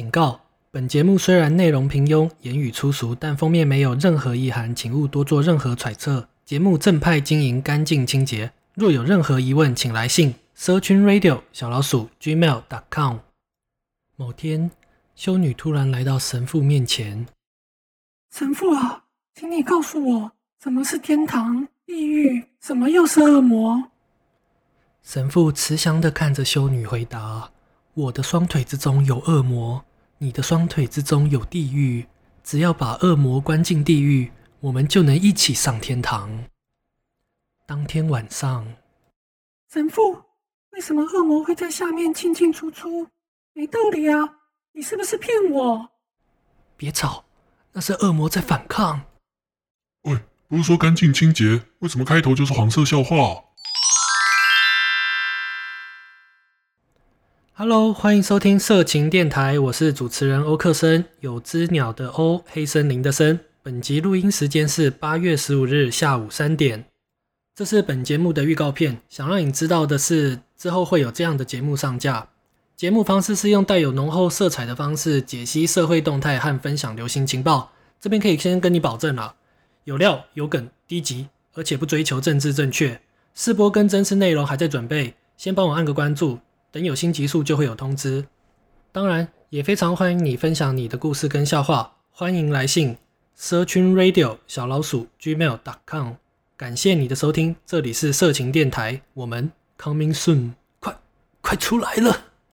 警告：本节目虽然内容平庸、言语粗俗，但封面没有任何意涵，请勿多做任何揣测。节目正派经营，干净清洁。若有任何疑问，请来信 searching radio 小老鼠 gmail.com。某天，修女突然来到神父面前。神父啊，请你告诉我，什么是天堂、地狱，什么又是恶魔？神父慈祥地看着修女，回答：“我的双腿之中有恶魔，你的双腿之中有地狱。只要把恶魔关进地狱，我们就能一起上天堂。”当天晚上，神父，为什么恶魔会在下面进进出出？没道理啊！你是不是骗我？别吵，那是恶魔在反抗。喂，不是说干净清洁，为什么开头就是黄色笑话？Hello，欢迎收听色情电台，我是主持人欧克森，有只鸟的欧，黑森林的森。本集录音时间是八月十五日下午三点。这是本节目的预告片，想让你知道的是，之后会有这样的节目上架。节目方式是用带有浓厚色彩的方式解析社会动态和分享流行情报。这边可以先跟你保证了，有料、有梗、低级，而且不追求政治正确。试播跟真实内容还在准备，先帮我按个关注。等有新集数就会有通知。当然，也非常欢迎你分享你的故事跟笑话，欢迎来信 searching radio 小老鼠 gmail.com。感谢你的收听，这里是色情电台，我们 coming soon，快快出来了。